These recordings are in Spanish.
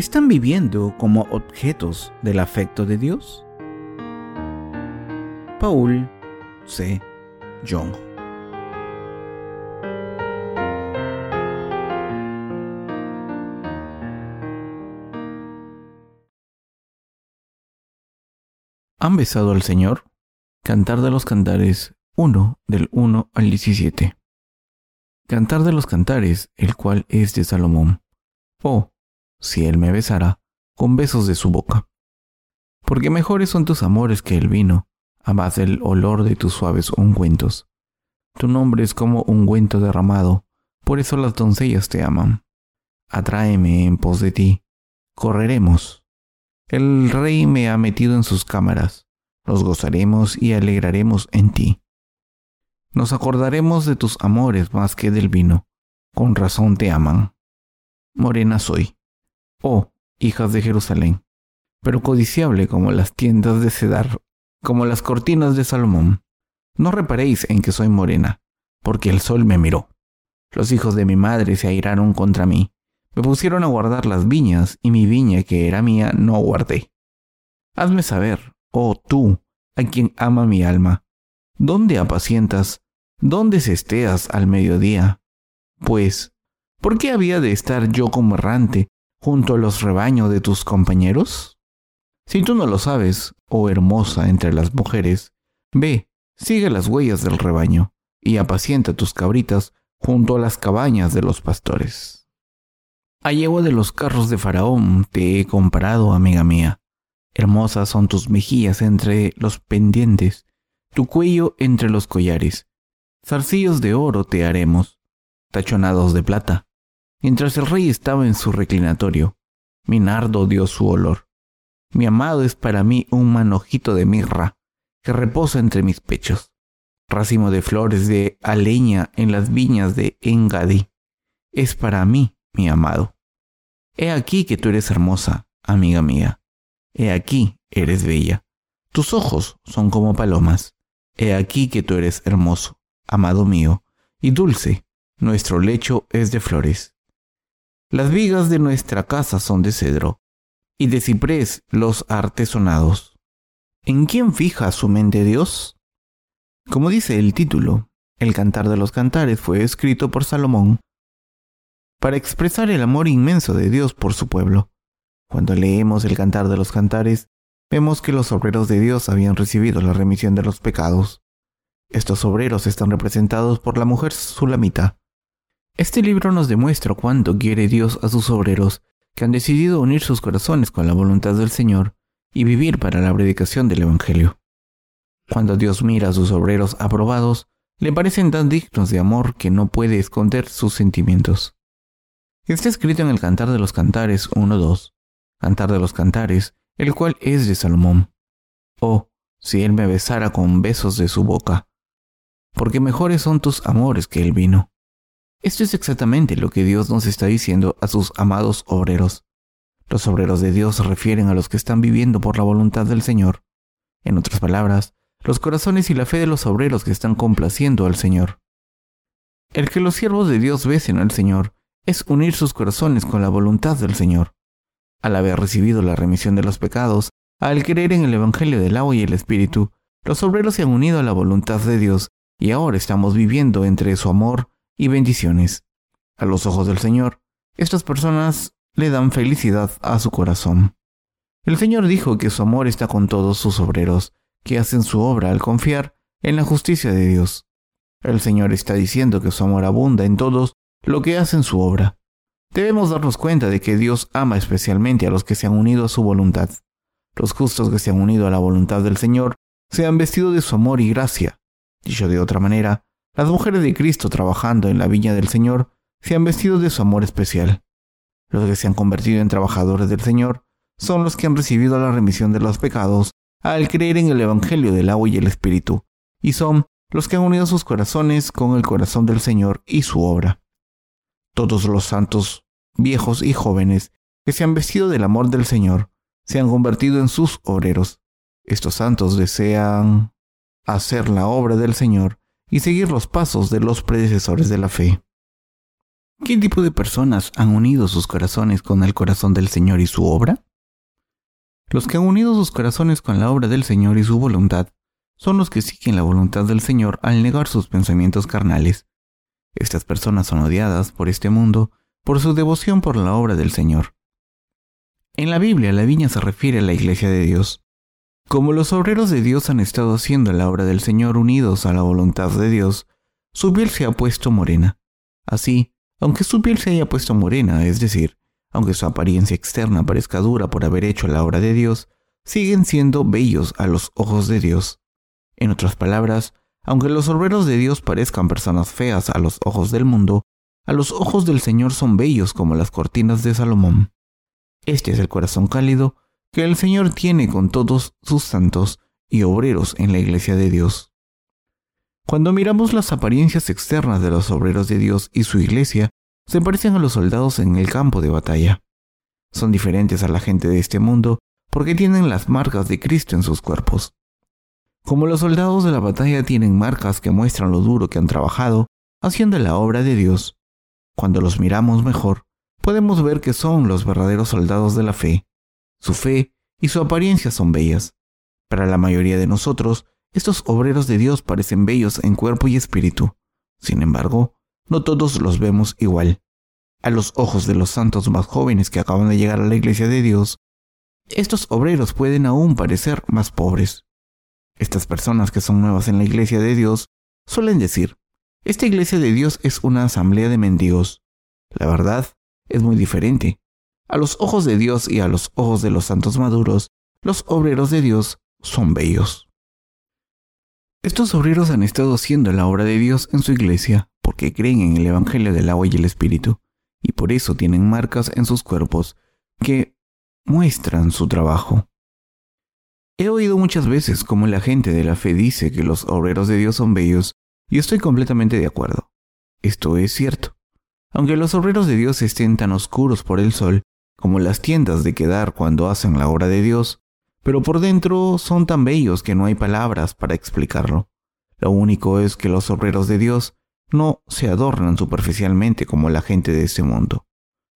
¿Están viviendo como objetos del afecto de Dios? Paul C. Young ¿Han besado al Señor? Cantar de los Cantares 1 del 1 al 17. Cantar de los Cantares, el cual es de Salomón. Oh, si él me besara, con besos de su boca. Porque mejores son tus amores que el vino, a más del olor de tus suaves ungüentos. Tu nombre es como ungüento derramado, por eso las doncellas te aman. Atráeme en pos de ti, correremos. El rey me ha metido en sus cámaras, nos gozaremos y alegraremos en ti. Nos acordaremos de tus amores más que del vino, con razón te aman. Morena soy, oh, hijas de Jerusalén, pero codiciable como las tiendas de Cedar, como las cortinas de Salomón. No reparéis en que soy morena, porque el sol me miró. Los hijos de mi madre se airaron contra mí, me pusieron a guardar las viñas, y mi viña que era mía no guardé. Hazme saber, oh tú, a quien ama mi alma, ¿dónde apacientas? ¿Dónde cesteas al mediodía? Pues, ¿por qué había de estar yo como errante junto a los rebaños de tus compañeros? Si tú no lo sabes, oh hermosa entre las mujeres, ve, sigue las huellas del rebaño, y apacienta tus cabritas junto a las cabañas de los pastores. A yegua de los carros de Faraón te he comparado, amiga mía. Hermosas son tus mejillas entre los pendientes, tu cuello entre los collares. Zarcillos de oro te haremos, tachonados de plata. Mientras el rey estaba en su reclinatorio, mi nardo dio su olor. Mi amado es para mí un manojito de mirra que reposa entre mis pechos, racimo de flores de aleña en las viñas de Engadí. Es para mí, mi amado. He aquí que tú eres hermosa, amiga mía. He aquí eres bella. Tus ojos son como palomas. He aquí que tú eres hermoso, amado mío, y dulce. Nuestro lecho es de flores. Las vigas de nuestra casa son de cedro, y de ciprés los artesonados. ¿En quién fija su mente Dios? Como dice el título, el Cantar de los Cantares fue escrito por Salomón para expresar el amor inmenso de Dios por su pueblo. Cuando leemos el Cantar de los Cantares, vemos que los obreros de Dios habían recibido la remisión de los pecados. Estos obreros están representados por la mujer sulamita, este libro nos demuestra cuánto quiere Dios a sus obreros que han decidido unir sus corazones con la voluntad del Señor y vivir para la predicación del Evangelio. Cuando Dios mira a sus obreros aprobados, le parecen tan dignos de amor que no puede esconder sus sentimientos. Está escrito en el Cantar de los Cantares 1.2, Cantar de los Cantares, el cual es de Salomón. Oh, si él me besara con besos de su boca, porque mejores son tus amores que el vino. Esto es exactamente lo que Dios nos está diciendo a sus amados obreros. Los obreros de Dios se refieren a los que están viviendo por la voluntad del Señor. En otras palabras, los corazones y la fe de los obreros que están complaciendo al Señor. El que los siervos de Dios besen al Señor es unir sus corazones con la voluntad del Señor. Al haber recibido la remisión de los pecados, al creer en el Evangelio del agua y el Espíritu, los obreros se han unido a la voluntad de Dios y ahora estamos viviendo entre su amor y bendiciones. A los ojos del Señor, estas personas le dan felicidad a su corazón. El Señor dijo que su amor está con todos sus obreros, que hacen su obra al confiar en la justicia de Dios. El Señor está diciendo que su amor abunda en todos lo que hacen su obra. Debemos darnos cuenta de que Dios ama especialmente a los que se han unido a su voluntad. Los justos que se han unido a la voluntad del Señor se han vestido de su amor y gracia. Dicho de otra manera, las mujeres de Cristo trabajando en la viña del Señor se han vestido de su amor especial. Los que se han convertido en trabajadores del Señor son los que han recibido la remisión de los pecados al creer en el Evangelio del agua y el Espíritu, y son los que han unido sus corazones con el corazón del Señor y su obra. Todos los santos, viejos y jóvenes, que se han vestido del amor del Señor, se han convertido en sus obreros. Estos santos desean hacer la obra del Señor y seguir los pasos de los predecesores de la fe. ¿Qué tipo de personas han unido sus corazones con el corazón del Señor y su obra? Los que han unido sus corazones con la obra del Señor y su voluntad son los que siguen la voluntad del Señor al negar sus pensamientos carnales. Estas personas son odiadas por este mundo por su devoción por la obra del Señor. En la Biblia la viña se refiere a la iglesia de Dios. Como los obreros de Dios han estado haciendo la obra del Señor unidos a la voluntad de Dios, su piel se ha puesto morena. Así, aunque su piel se haya puesto morena, es decir, aunque su apariencia externa parezca dura por haber hecho la obra de Dios, siguen siendo bellos a los ojos de Dios. En otras palabras, aunque los obreros de Dios parezcan personas feas a los ojos del mundo, a los ojos del Señor son bellos como las cortinas de Salomón. Este es el corazón cálido que el Señor tiene con todos sus santos y obreros en la iglesia de Dios. Cuando miramos las apariencias externas de los obreros de Dios y su iglesia, se parecen a los soldados en el campo de batalla. Son diferentes a la gente de este mundo porque tienen las marcas de Cristo en sus cuerpos. Como los soldados de la batalla tienen marcas que muestran lo duro que han trabajado haciendo la obra de Dios, cuando los miramos mejor, podemos ver que son los verdaderos soldados de la fe. Su fe y su apariencia son bellas. Para la mayoría de nosotros, estos obreros de Dios parecen bellos en cuerpo y espíritu. Sin embargo, no todos los vemos igual. A los ojos de los santos más jóvenes que acaban de llegar a la iglesia de Dios, estos obreros pueden aún parecer más pobres. Estas personas que son nuevas en la iglesia de Dios suelen decir, esta iglesia de Dios es una asamblea de mendigos. La verdad es muy diferente. A los ojos de Dios y a los ojos de los santos maduros, los obreros de Dios son bellos. Estos obreros han estado haciendo la obra de Dios en su iglesia porque creen en el Evangelio del agua y el Espíritu, y por eso tienen marcas en sus cuerpos que muestran su trabajo. He oído muchas veces cómo la gente de la fe dice que los obreros de Dios son bellos, y estoy completamente de acuerdo. Esto es cierto. Aunque los obreros de Dios estén tan oscuros por el sol, como las tiendas de quedar cuando hacen la obra de Dios, pero por dentro son tan bellos que no hay palabras para explicarlo. Lo único es que los obreros de Dios no se adornan superficialmente como la gente de este mundo.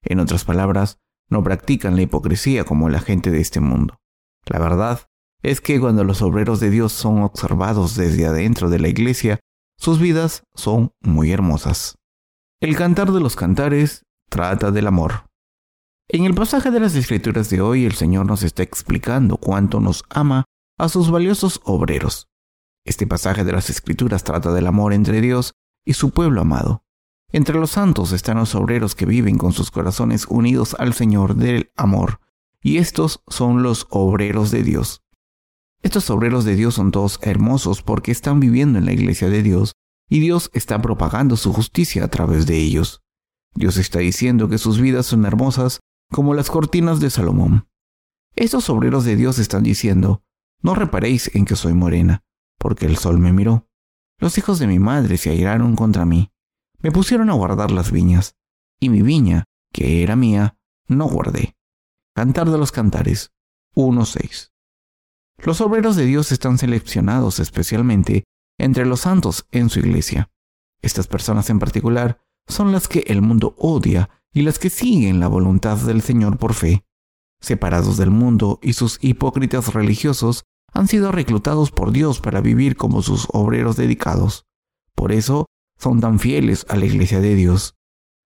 En otras palabras, no practican la hipocresía como la gente de este mundo. La verdad es que cuando los obreros de Dios son observados desde adentro de la iglesia, sus vidas son muy hermosas. El cantar de los cantares trata del amor. En el pasaje de las Escrituras de hoy, el Señor nos está explicando cuánto nos ama a sus valiosos obreros. Este pasaje de las Escrituras trata del amor entre Dios y su pueblo amado. Entre los santos están los obreros que viven con sus corazones unidos al Señor del amor, y estos son los obreros de Dios. Estos obreros de Dios son todos hermosos porque están viviendo en la iglesia de Dios, y Dios está propagando su justicia a través de ellos. Dios está diciendo que sus vidas son hermosas como las cortinas de Salomón. Estos obreros de Dios están diciendo, no reparéis en que soy morena, porque el sol me miró. Los hijos de mi madre se airaron contra mí, me pusieron a guardar las viñas, y mi viña, que era mía, no guardé. Cantar de los Cantares 1.6. Los obreros de Dios están seleccionados especialmente entre los santos en su iglesia. Estas personas en particular son las que el mundo odia y las que siguen la voluntad del Señor por fe. Separados del mundo y sus hipócritas religiosos han sido reclutados por Dios para vivir como sus obreros dedicados. Por eso son tan fieles a la iglesia de Dios.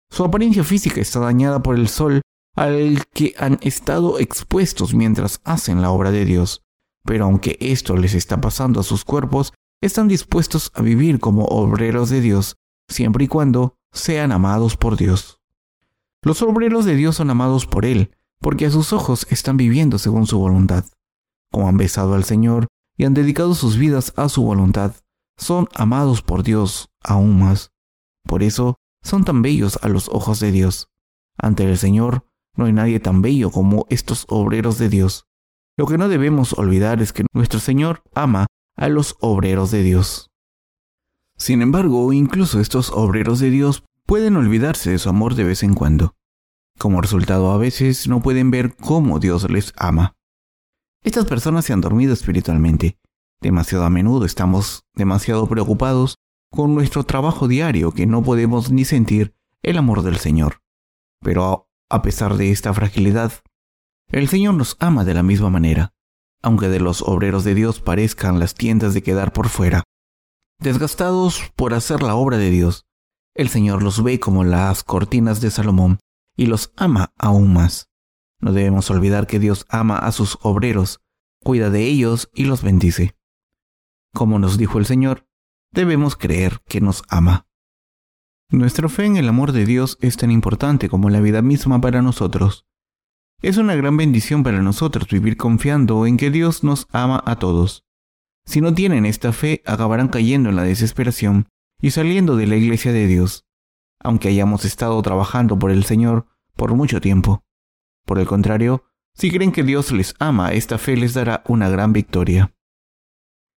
Su apariencia física está dañada por el sol al que han estado expuestos mientras hacen la obra de Dios. Pero aunque esto les está pasando a sus cuerpos, están dispuestos a vivir como obreros de Dios, siempre y cuando sean amados por Dios. Los obreros de Dios son amados por Él, porque a sus ojos están viviendo según su voluntad. Como han besado al Señor y han dedicado sus vidas a su voluntad, son amados por Dios aún más. Por eso son tan bellos a los ojos de Dios. Ante el Señor no hay nadie tan bello como estos obreros de Dios. Lo que no debemos olvidar es que nuestro Señor ama a los obreros de Dios. Sin embargo, incluso estos obreros de Dios pueden olvidarse de su amor de vez en cuando. Como resultado, a veces no pueden ver cómo Dios les ama. Estas personas se han dormido espiritualmente. Demasiado a menudo estamos demasiado preocupados con nuestro trabajo diario que no podemos ni sentir el amor del Señor. Pero a pesar de esta fragilidad, el Señor nos ama de la misma manera, aunque de los obreros de Dios parezcan las tiendas de quedar por fuera. Desgastados por hacer la obra de Dios, el Señor los ve como las cortinas de Salomón y los ama aún más. No debemos olvidar que Dios ama a sus obreros, cuida de ellos y los bendice. Como nos dijo el Señor, debemos creer que nos ama. Nuestra fe en el amor de Dios es tan importante como la vida misma para nosotros. Es una gran bendición para nosotros vivir confiando en que Dios nos ama a todos. Si no tienen esta fe, acabarán cayendo en la desesperación y saliendo de la iglesia de Dios, aunque hayamos estado trabajando por el Señor por mucho tiempo. Por el contrario, si creen que Dios les ama, esta fe les dará una gran victoria.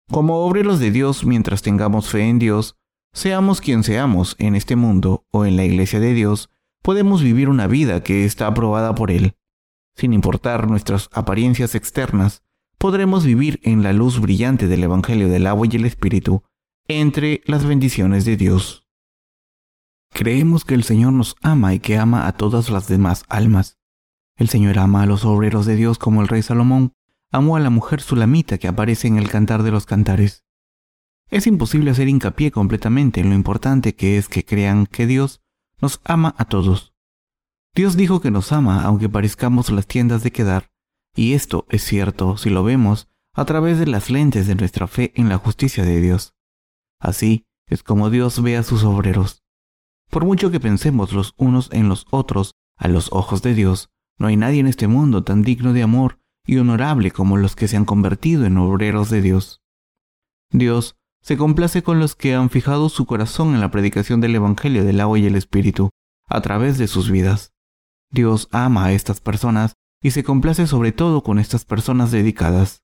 Como obreros de Dios, mientras tengamos fe en Dios, seamos quien seamos en este mundo o en la iglesia de Dios, podemos vivir una vida que está aprobada por Él sin importar nuestras apariencias externas, podremos vivir en la luz brillante del Evangelio del agua y el Espíritu, entre las bendiciones de Dios. Creemos que el Señor nos ama y que ama a todas las demás almas. El Señor ama a los obreros de Dios como el rey Salomón amó a la mujer sulamita que aparece en el Cantar de los Cantares. Es imposible hacer hincapié completamente en lo importante que es que crean que Dios nos ama a todos. Dios dijo que nos ama aunque parezcamos las tiendas de quedar, y esto es cierto si lo vemos a través de las lentes de nuestra fe en la justicia de Dios. Así es como Dios ve a sus obreros. Por mucho que pensemos los unos en los otros, a los ojos de Dios, no hay nadie en este mundo tan digno de amor y honorable como los que se han convertido en obreros de Dios. Dios se complace con los que han fijado su corazón en la predicación del Evangelio del agua y el Espíritu, a través de sus vidas. Dios ama a estas personas y se complace sobre todo con estas personas dedicadas.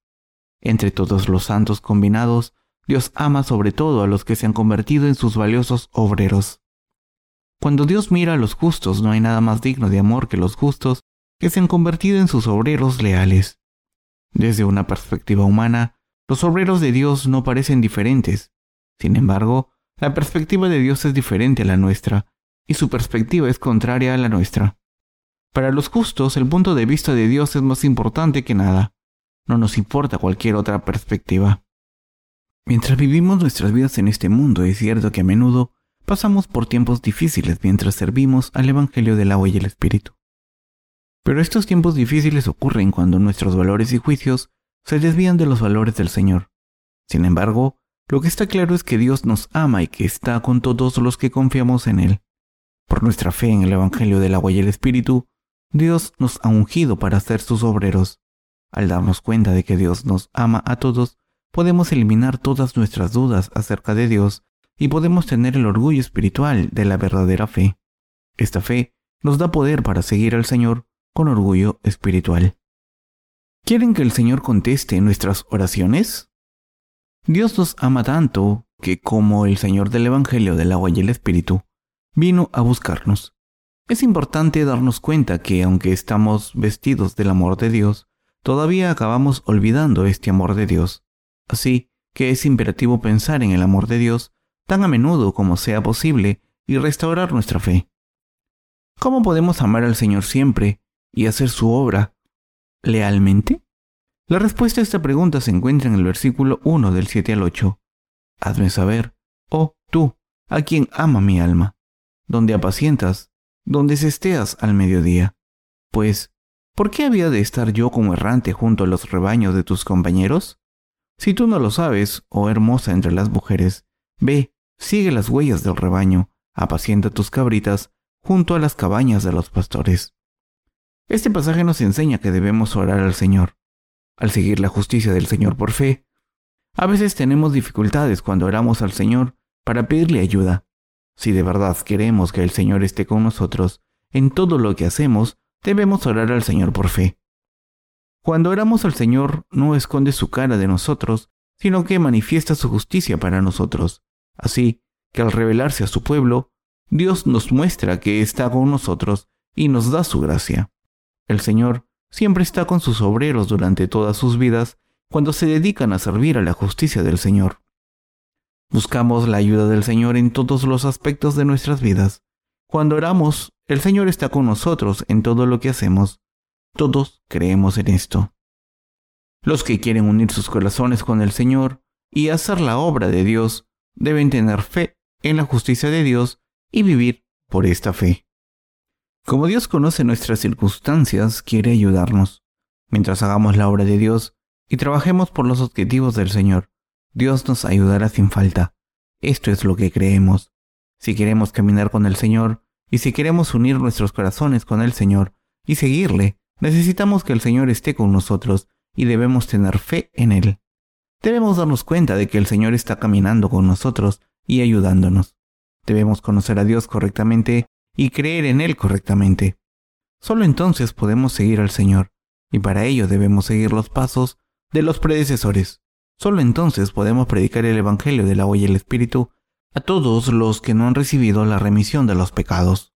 Entre todos los santos combinados, Dios ama sobre todo a los que se han convertido en sus valiosos obreros. Cuando Dios mira a los justos, no hay nada más digno de amor que los justos que se han convertido en sus obreros leales. Desde una perspectiva humana, los obreros de Dios no parecen diferentes. Sin embargo, la perspectiva de Dios es diferente a la nuestra, y su perspectiva es contraria a la nuestra. Para los justos, el punto de vista de Dios es más importante que nada. No nos importa cualquier otra perspectiva. Mientras vivimos nuestras vidas en este mundo, es cierto que a menudo pasamos por tiempos difíciles mientras servimos al Evangelio del agua y el Espíritu. Pero estos tiempos difíciles ocurren cuando nuestros valores y juicios se desvían de los valores del Señor. Sin embargo, lo que está claro es que Dios nos ama y que está con todos los que confiamos en Él. Por nuestra fe en el Evangelio del agua y el Espíritu, Dios nos ha ungido para ser sus obreros. Al darnos cuenta de que Dios nos ama a todos, podemos eliminar todas nuestras dudas acerca de Dios y podemos tener el orgullo espiritual de la verdadera fe. Esta fe nos da poder para seguir al Señor con orgullo espiritual. ¿Quieren que el Señor conteste nuestras oraciones? Dios nos ama tanto que, como el Señor del Evangelio del agua y el Espíritu, vino a buscarnos. Es importante darnos cuenta que aunque estamos vestidos del amor de Dios, todavía acabamos olvidando este amor de Dios. Así que es imperativo pensar en el amor de Dios tan a menudo como sea posible y restaurar nuestra fe. ¿Cómo podemos amar al Señor siempre y hacer su obra lealmente? La respuesta a esta pregunta se encuentra en el versículo 1 del 7 al 8. Hazme saber, oh tú, a quien ama mi alma, donde apacientas donde se esteas al mediodía. Pues, ¿por qué había de estar yo como errante junto a los rebaños de tus compañeros? Si tú no lo sabes, oh hermosa entre las mujeres, ve, sigue las huellas del rebaño, apacienta tus cabritas junto a las cabañas de los pastores. Este pasaje nos enseña que debemos orar al Señor. Al seguir la justicia del Señor por fe, a veces tenemos dificultades cuando oramos al Señor para pedirle ayuda, si de verdad queremos que el Señor esté con nosotros en todo lo que hacemos, debemos orar al Señor por fe. Cuando oramos al Señor, no esconde su cara de nosotros, sino que manifiesta su justicia para nosotros. Así que al revelarse a su pueblo, Dios nos muestra que está con nosotros y nos da su gracia. El Señor siempre está con sus obreros durante todas sus vidas cuando se dedican a servir a la justicia del Señor. Buscamos la ayuda del Señor en todos los aspectos de nuestras vidas. Cuando oramos, el Señor está con nosotros en todo lo que hacemos. Todos creemos en esto. Los que quieren unir sus corazones con el Señor y hacer la obra de Dios deben tener fe en la justicia de Dios y vivir por esta fe. Como Dios conoce nuestras circunstancias, quiere ayudarnos. Mientras hagamos la obra de Dios y trabajemos por los objetivos del Señor, Dios nos ayudará sin falta. Esto es lo que creemos. Si queremos caminar con el Señor y si queremos unir nuestros corazones con el Señor y seguirle, necesitamos que el Señor esté con nosotros y debemos tener fe en Él. Debemos darnos cuenta de que el Señor está caminando con nosotros y ayudándonos. Debemos conocer a Dios correctamente y creer en Él correctamente. Solo entonces podemos seguir al Señor, y para ello debemos seguir los pasos de los predecesores. Solo entonces podemos predicar el Evangelio del agua y el Espíritu a todos los que no han recibido la remisión de los pecados.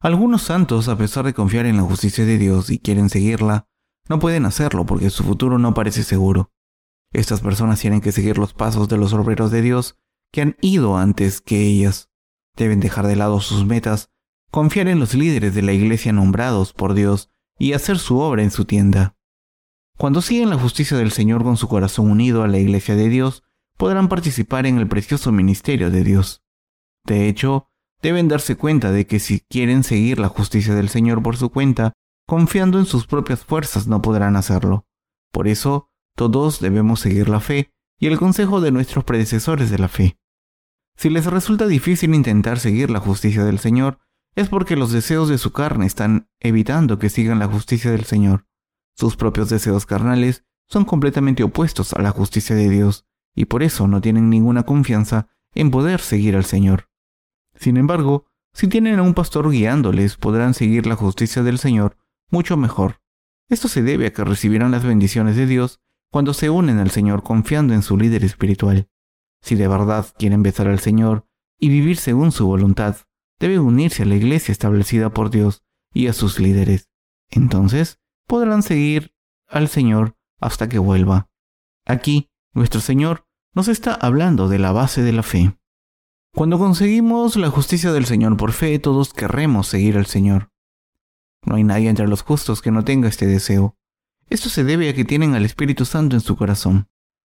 Algunos santos, a pesar de confiar en la justicia de Dios y quieren seguirla, no pueden hacerlo porque su futuro no parece seguro. Estas personas tienen que seguir los pasos de los obreros de Dios que han ido antes que ellas. Deben dejar de lado sus metas, confiar en los líderes de la iglesia nombrados por Dios y hacer su obra en su tienda. Cuando siguen la justicia del Señor con su corazón unido a la iglesia de Dios, podrán participar en el precioso ministerio de Dios. De hecho, deben darse cuenta de que si quieren seguir la justicia del Señor por su cuenta, confiando en sus propias fuerzas no podrán hacerlo. Por eso, todos debemos seguir la fe y el consejo de nuestros predecesores de la fe. Si les resulta difícil intentar seguir la justicia del Señor, es porque los deseos de su carne están evitando que sigan la justicia del Señor. Sus propios deseos carnales son completamente opuestos a la justicia de Dios, y por eso no tienen ninguna confianza en poder seguir al Señor. Sin embargo, si tienen a un pastor guiándoles, podrán seguir la justicia del Señor mucho mejor. Esto se debe a que recibirán las bendiciones de Dios cuando se unen al Señor confiando en su líder espiritual. Si de verdad quieren besar al Señor y vivir según su voluntad, deben unirse a la iglesia establecida por Dios y a sus líderes. Entonces podrán seguir al Señor hasta que vuelva. Aquí, nuestro Señor nos está hablando de la base de la fe. Cuando conseguimos la justicia del Señor por fe, todos querremos seguir al Señor. No hay nadie entre los justos que no tenga este deseo. Esto se debe a que tienen al Espíritu Santo en su corazón.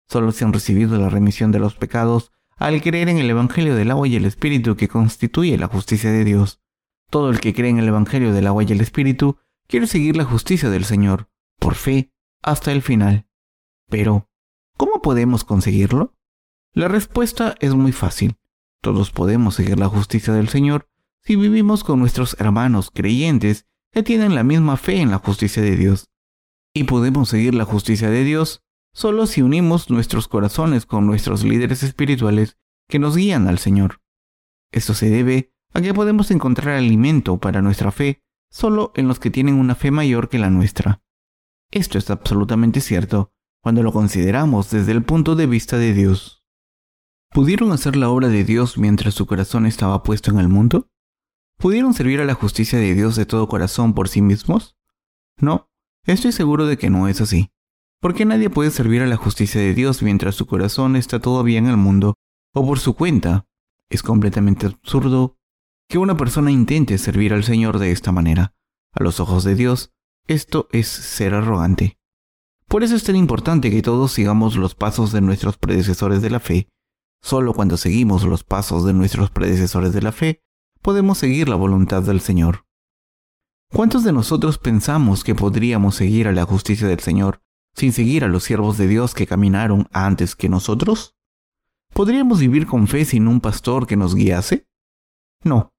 Solo se han recibido la remisión de los pecados al creer en el Evangelio del agua y el Espíritu que constituye la justicia de Dios. Todo el que cree en el Evangelio del agua y el Espíritu quiere seguir la justicia del Señor, por fe, hasta el final. Pero, ¿cómo podemos conseguirlo? La respuesta es muy fácil. Todos podemos seguir la justicia del Señor si vivimos con nuestros hermanos creyentes que tienen la misma fe en la justicia de Dios. Y podemos seguir la justicia de Dios solo si unimos nuestros corazones con nuestros líderes espirituales que nos guían al Señor. Esto se debe a que podemos encontrar alimento para nuestra fe solo en los que tienen una fe mayor que la nuestra. Esto es absolutamente cierto cuando lo consideramos desde el punto de vista de Dios. ¿Pudieron hacer la obra de Dios mientras su corazón estaba puesto en el mundo? ¿Pudieron servir a la justicia de Dios de todo corazón por sí mismos? No, estoy seguro de que no es así. Porque nadie puede servir a la justicia de Dios mientras su corazón está todavía en el mundo o por su cuenta. Es completamente absurdo que una persona intente servir al Señor de esta manera. A los ojos de Dios, esto es ser arrogante. Por eso es tan importante que todos sigamos los pasos de nuestros predecesores de la fe. Solo cuando seguimos los pasos de nuestros predecesores de la fe, podemos seguir la voluntad del Señor. ¿Cuántos de nosotros pensamos que podríamos seguir a la justicia del Señor sin seguir a los siervos de Dios que caminaron antes que nosotros? ¿Podríamos vivir con fe sin un pastor que nos guiase? No.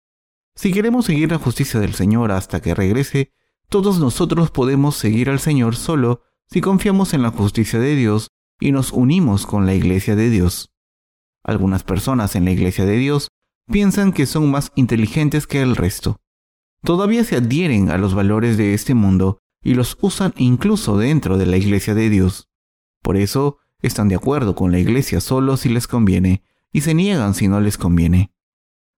Si queremos seguir la justicia del Señor hasta que regrese, todos nosotros podemos seguir al Señor solo si confiamos en la justicia de Dios y nos unimos con la iglesia de Dios. Algunas personas en la iglesia de Dios piensan que son más inteligentes que el resto. Todavía se adhieren a los valores de este mundo y los usan incluso dentro de la iglesia de Dios. Por eso están de acuerdo con la iglesia solo si les conviene y se niegan si no les conviene.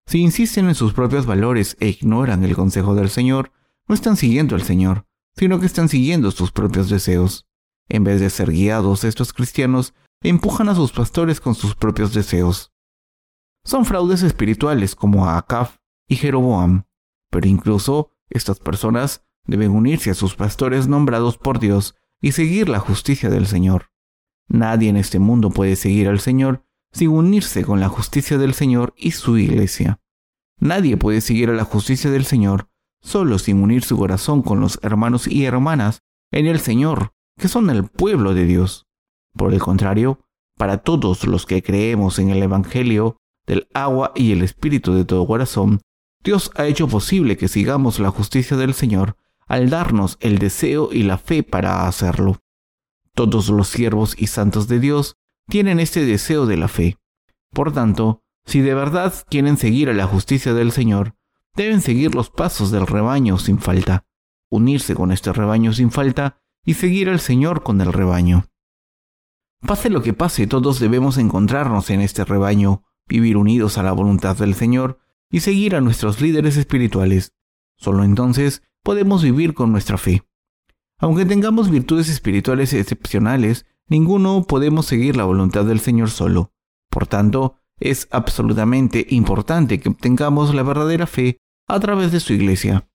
Si insisten en sus propios valores e ignoran el consejo del Señor, no están siguiendo al Señor, sino que están siguiendo sus propios deseos. En vez de ser guiados, estos cristianos empujan a sus pastores con sus propios deseos. Son fraudes espirituales como Acaf y Jeroboam. Pero incluso estas personas deben unirse a sus pastores nombrados por Dios y seguir la justicia del Señor. Nadie en este mundo puede seguir al Señor sin unirse con la justicia del Señor y su iglesia. Nadie puede seguir a la justicia del Señor solo sin unir su corazón con los hermanos y hermanas en el Señor, que son el pueblo de Dios. Por el contrario, para todos los que creemos en el Evangelio del agua y el Espíritu de todo corazón, Dios ha hecho posible que sigamos la justicia del Señor al darnos el deseo y la fe para hacerlo. Todos los siervos y santos de Dios tienen este deseo de la fe. Por tanto, si de verdad quieren seguir a la justicia del Señor, deben seguir los pasos del rebaño sin falta, unirse con este rebaño sin falta y seguir al Señor con el rebaño. Pase lo que pase, todos debemos encontrarnos en este rebaño, vivir unidos a la voluntad del Señor y seguir a nuestros líderes espirituales. Solo entonces podemos vivir con nuestra fe. Aunque tengamos virtudes espirituales excepcionales, ninguno podemos seguir la voluntad del Señor solo. Por tanto, es absolutamente importante que obtengamos la verdadera fe a través de su iglesia.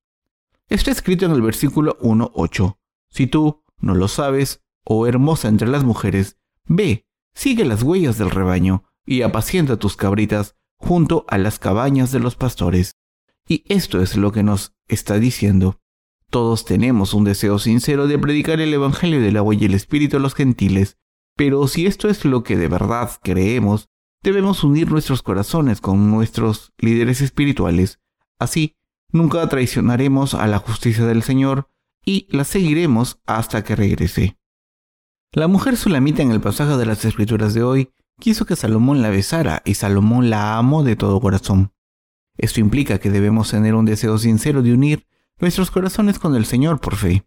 Está escrito en el versículo 1.8. Si tú no lo sabes, oh hermosa entre las mujeres, ve, sigue las huellas del rebaño y apacienta tus cabritas junto a las cabañas de los pastores. Y esto es lo que nos está diciendo. Todos tenemos un deseo sincero de predicar el Evangelio del agua y el Espíritu a los gentiles, pero si esto es lo que de verdad creemos, debemos unir nuestros corazones con nuestros líderes espirituales. Así, nunca traicionaremos a la justicia del Señor y la seguiremos hasta que regrese. La mujer sulamita en el pasaje de las escrituras de hoy quiso que Salomón la besara y Salomón la amó de todo corazón. Esto implica que debemos tener un deseo sincero de unir nuestros corazones con el Señor por fe.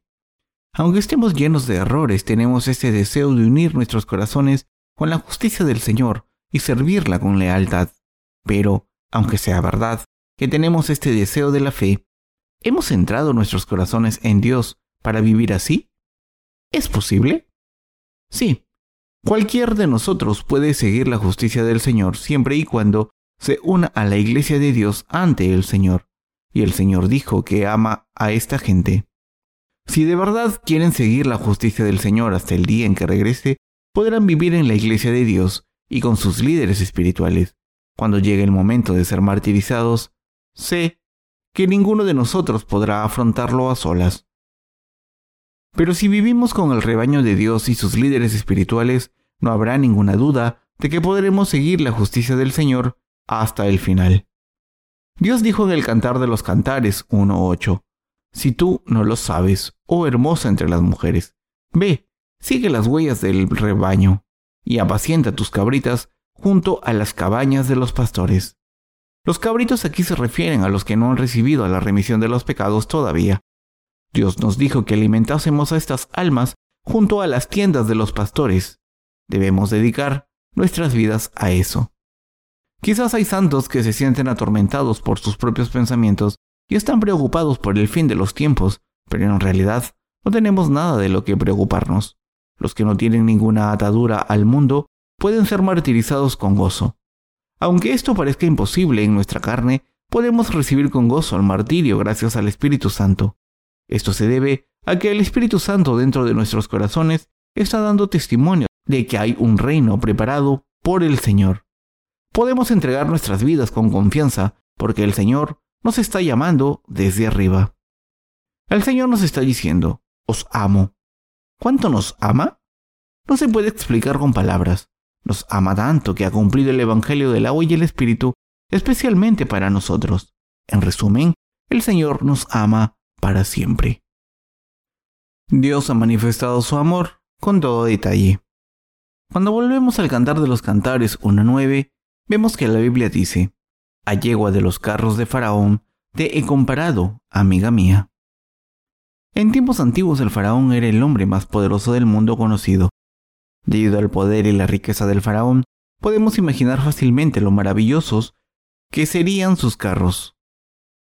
Aunque estemos llenos de errores, tenemos este deseo de unir nuestros corazones con la justicia del Señor y servirla con lealtad. Pero, aunque sea verdad que tenemos este deseo de la fe, ¿hemos centrado nuestros corazones en Dios para vivir así? ¿Es posible? Sí, cualquier de nosotros puede seguir la justicia del Señor siempre y cuando se una a la iglesia de Dios ante el Señor y el Señor dijo que ama a esta gente. Si de verdad quieren seguir la justicia del Señor hasta el día en que regrese, podrán vivir en la iglesia de Dios y con sus líderes espirituales. Cuando llegue el momento de ser martirizados, sé que ninguno de nosotros podrá afrontarlo a solas. Pero si vivimos con el rebaño de Dios y sus líderes espirituales, no habrá ninguna duda de que podremos seguir la justicia del Señor hasta el final. Dios dijo en el Cantar de los Cantares 1.8, Si tú no lo sabes, oh hermosa entre las mujeres, ve, sigue las huellas del rebaño, y apacienta tus cabritas junto a las cabañas de los pastores. Los cabritos aquí se refieren a los que no han recibido la remisión de los pecados todavía. Dios nos dijo que alimentásemos a estas almas junto a las tiendas de los pastores. Debemos dedicar nuestras vidas a eso. Quizás hay santos que se sienten atormentados por sus propios pensamientos y están preocupados por el fin de los tiempos, pero en realidad no tenemos nada de lo que preocuparnos. Los que no tienen ninguna atadura al mundo pueden ser martirizados con gozo. Aunque esto parezca imposible en nuestra carne, podemos recibir con gozo el martirio gracias al Espíritu Santo. Esto se debe a que el Espíritu Santo dentro de nuestros corazones está dando testimonio de que hay un reino preparado por el Señor podemos entregar nuestras vidas con confianza porque el Señor nos está llamando desde arriba. El Señor nos está diciendo, os amo. ¿Cuánto nos ama? No se puede explicar con palabras. Nos ama tanto que ha cumplido el Evangelio del agua y el Espíritu especialmente para nosotros. En resumen, el Señor nos ama para siempre. Dios ha manifestado su amor con todo detalle. Cuando volvemos al cantar de los cantares 1.9, vemos que la Biblia dice, a yegua de los carros de Faraón te he comparado, amiga mía. En tiempos antiguos el faraón era el hombre más poderoso del mundo conocido. Debido al poder y la riqueza del faraón, podemos imaginar fácilmente lo maravillosos que serían sus carros.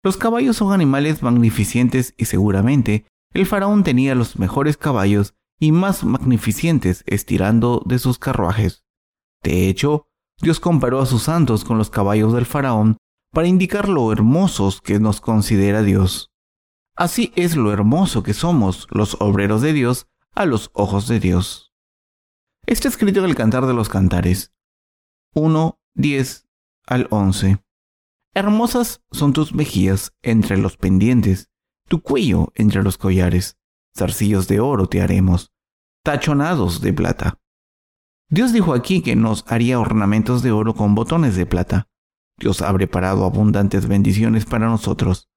Los caballos son animales magnificentes y seguramente el faraón tenía los mejores caballos y más magnificentes estirando de sus carruajes. De hecho, Dios comparó a sus santos con los caballos del faraón para indicar lo hermosos que nos considera Dios. Así es lo hermoso que somos los obreros de Dios a los ojos de Dios. Está escrito en el Cantar de los Cantares 1, 10 al 11. Hermosas son tus mejillas entre los pendientes, tu cuello entre los collares, zarcillos de oro te haremos, tachonados de plata. Dios dijo aquí que nos haría ornamentos de oro con botones de plata. Dios ha preparado abundantes bendiciones para nosotros.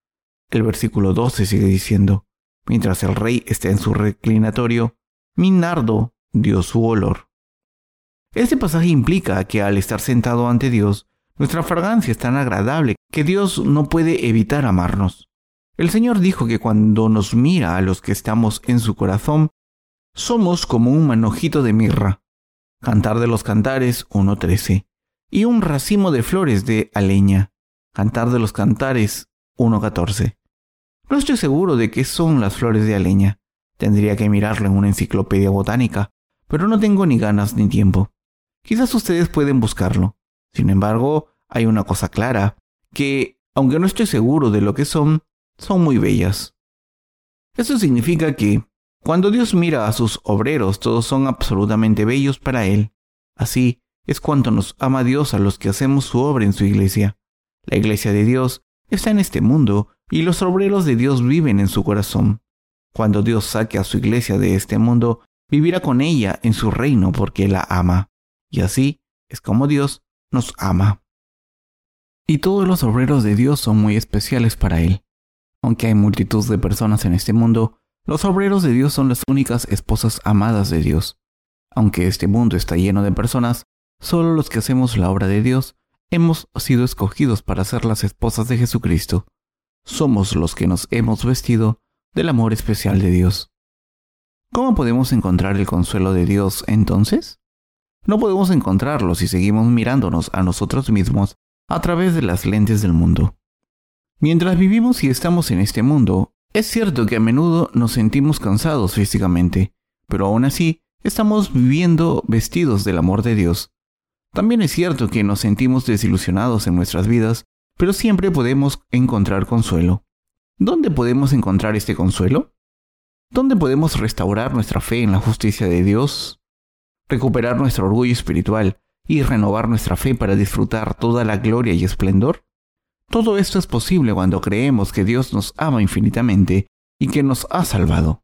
El versículo 12 sigue diciendo, mientras el rey está en su reclinatorio, mi nardo dio su olor. Este pasaje implica que al estar sentado ante Dios, nuestra fragancia es tan agradable que Dios no puede evitar amarnos. El Señor dijo que cuando nos mira a los que estamos en su corazón, somos como un manojito de mirra. Cantar de los Cantares 1.13. Y un racimo de flores de aleña. Cantar de los Cantares 1.14. No estoy seguro de qué son las flores de aleña. Tendría que mirarlo en una enciclopedia botánica, pero no tengo ni ganas ni tiempo. Quizás ustedes pueden buscarlo. Sin embargo, hay una cosa clara, que, aunque no estoy seguro de lo que son, son muy bellas. Eso significa que, cuando Dios mira a sus obreros, todos son absolutamente bellos para Él. Así es cuanto nos ama Dios a los que hacemos su obra en su iglesia. La iglesia de Dios está en este mundo y los obreros de Dios viven en su corazón. Cuando Dios saque a su iglesia de este mundo, vivirá con ella en su reino porque la ama. Y así es como Dios nos ama. Y todos los obreros de Dios son muy especiales para Él. Aunque hay multitud de personas en este mundo, los obreros de Dios son las únicas esposas amadas de Dios. Aunque este mundo está lleno de personas, solo los que hacemos la obra de Dios hemos sido escogidos para ser las esposas de Jesucristo somos los que nos hemos vestido del amor especial de Dios. ¿Cómo podemos encontrar el consuelo de Dios entonces? No podemos encontrarlo si seguimos mirándonos a nosotros mismos a través de las lentes del mundo. Mientras vivimos y estamos en este mundo, es cierto que a menudo nos sentimos cansados físicamente, pero aún así estamos viviendo vestidos del amor de Dios. También es cierto que nos sentimos desilusionados en nuestras vidas pero siempre podemos encontrar consuelo. ¿Dónde podemos encontrar este consuelo? ¿Dónde podemos restaurar nuestra fe en la justicia de Dios? ¿Recuperar nuestro orgullo espiritual y renovar nuestra fe para disfrutar toda la gloria y esplendor? Todo esto es posible cuando creemos que Dios nos ama infinitamente y que nos ha salvado.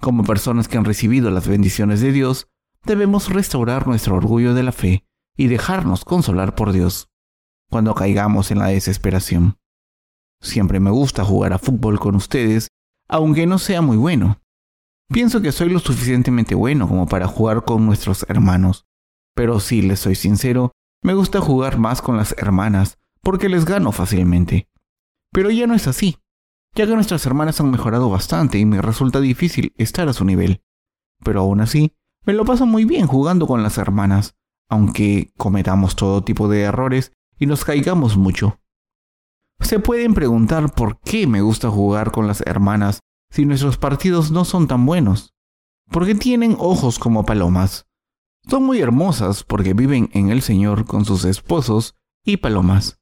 Como personas que han recibido las bendiciones de Dios, debemos restaurar nuestro orgullo de la fe y dejarnos consolar por Dios cuando caigamos en la desesperación. Siempre me gusta jugar a fútbol con ustedes, aunque no sea muy bueno. Pienso que soy lo suficientemente bueno como para jugar con nuestros hermanos, pero si les soy sincero, me gusta jugar más con las hermanas, porque les gano fácilmente. Pero ya no es así, ya que nuestras hermanas han mejorado bastante y me resulta difícil estar a su nivel. Pero aún así, me lo paso muy bien jugando con las hermanas, aunque cometamos todo tipo de errores y nos caigamos mucho. Se pueden preguntar por qué me gusta jugar con las hermanas si nuestros partidos no son tan buenos. Porque tienen ojos como palomas. Son muy hermosas porque viven en el Señor con sus esposos y palomas.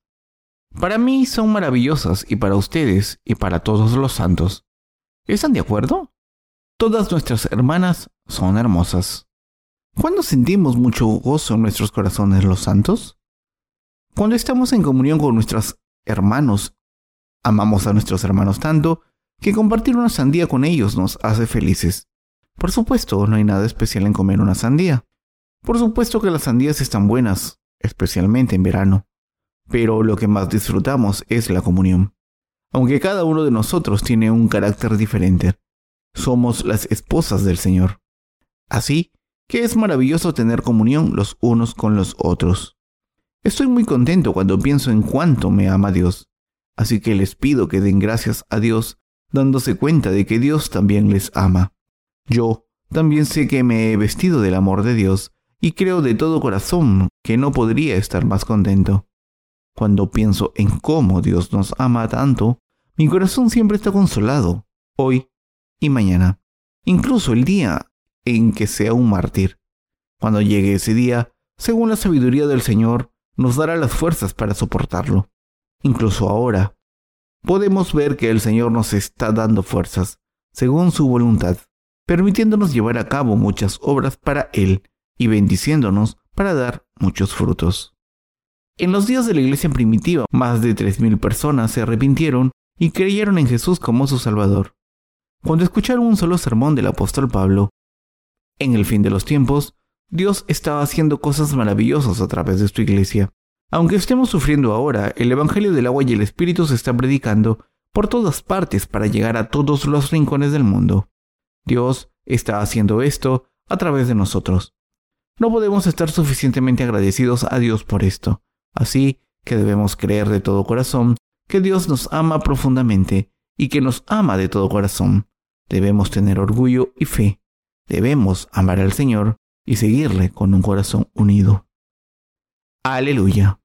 Para mí son maravillosas y para ustedes y para todos los santos. ¿Están de acuerdo? Todas nuestras hermanas son hermosas. ¿Cuándo sentimos mucho gozo en nuestros corazones los santos? Cuando estamos en comunión con nuestros hermanos, amamos a nuestros hermanos tanto que compartir una sandía con ellos nos hace felices. Por supuesto, no hay nada especial en comer una sandía. Por supuesto que las sandías están buenas, especialmente en verano. Pero lo que más disfrutamos es la comunión. Aunque cada uno de nosotros tiene un carácter diferente, somos las esposas del Señor. Así que es maravilloso tener comunión los unos con los otros. Estoy muy contento cuando pienso en cuánto me ama Dios, así que les pido que den gracias a Dios dándose cuenta de que Dios también les ama. Yo también sé que me he vestido del amor de Dios y creo de todo corazón que no podría estar más contento. Cuando pienso en cómo Dios nos ama tanto, mi corazón siempre está consolado, hoy y mañana, incluso el día en que sea un mártir. Cuando llegue ese día, según la sabiduría del Señor, nos dará las fuerzas para soportarlo. incluso ahora. Podemos ver que el Señor nos está dando fuerzas, según su voluntad, permitiéndonos llevar a cabo muchas obras para Él y bendiciéndonos para dar muchos frutos. En los días de la iglesia primitiva, más de 3.000 personas se arrepintieron y creyeron en Jesús como su Salvador. Cuando escucharon un solo sermón del apóstol Pablo, en el fin de los tiempos, Dios estaba haciendo cosas maravillosas a través de su iglesia. Aunque estemos sufriendo ahora, el Evangelio del agua y el Espíritu se está predicando por todas partes para llegar a todos los rincones del mundo. Dios está haciendo esto a través de nosotros. No podemos estar suficientemente agradecidos a Dios por esto, así que debemos creer de todo corazón que Dios nos ama profundamente y que nos ama de todo corazón. Debemos tener orgullo y fe. Debemos amar al Señor y seguirle con un corazón unido. Aleluya.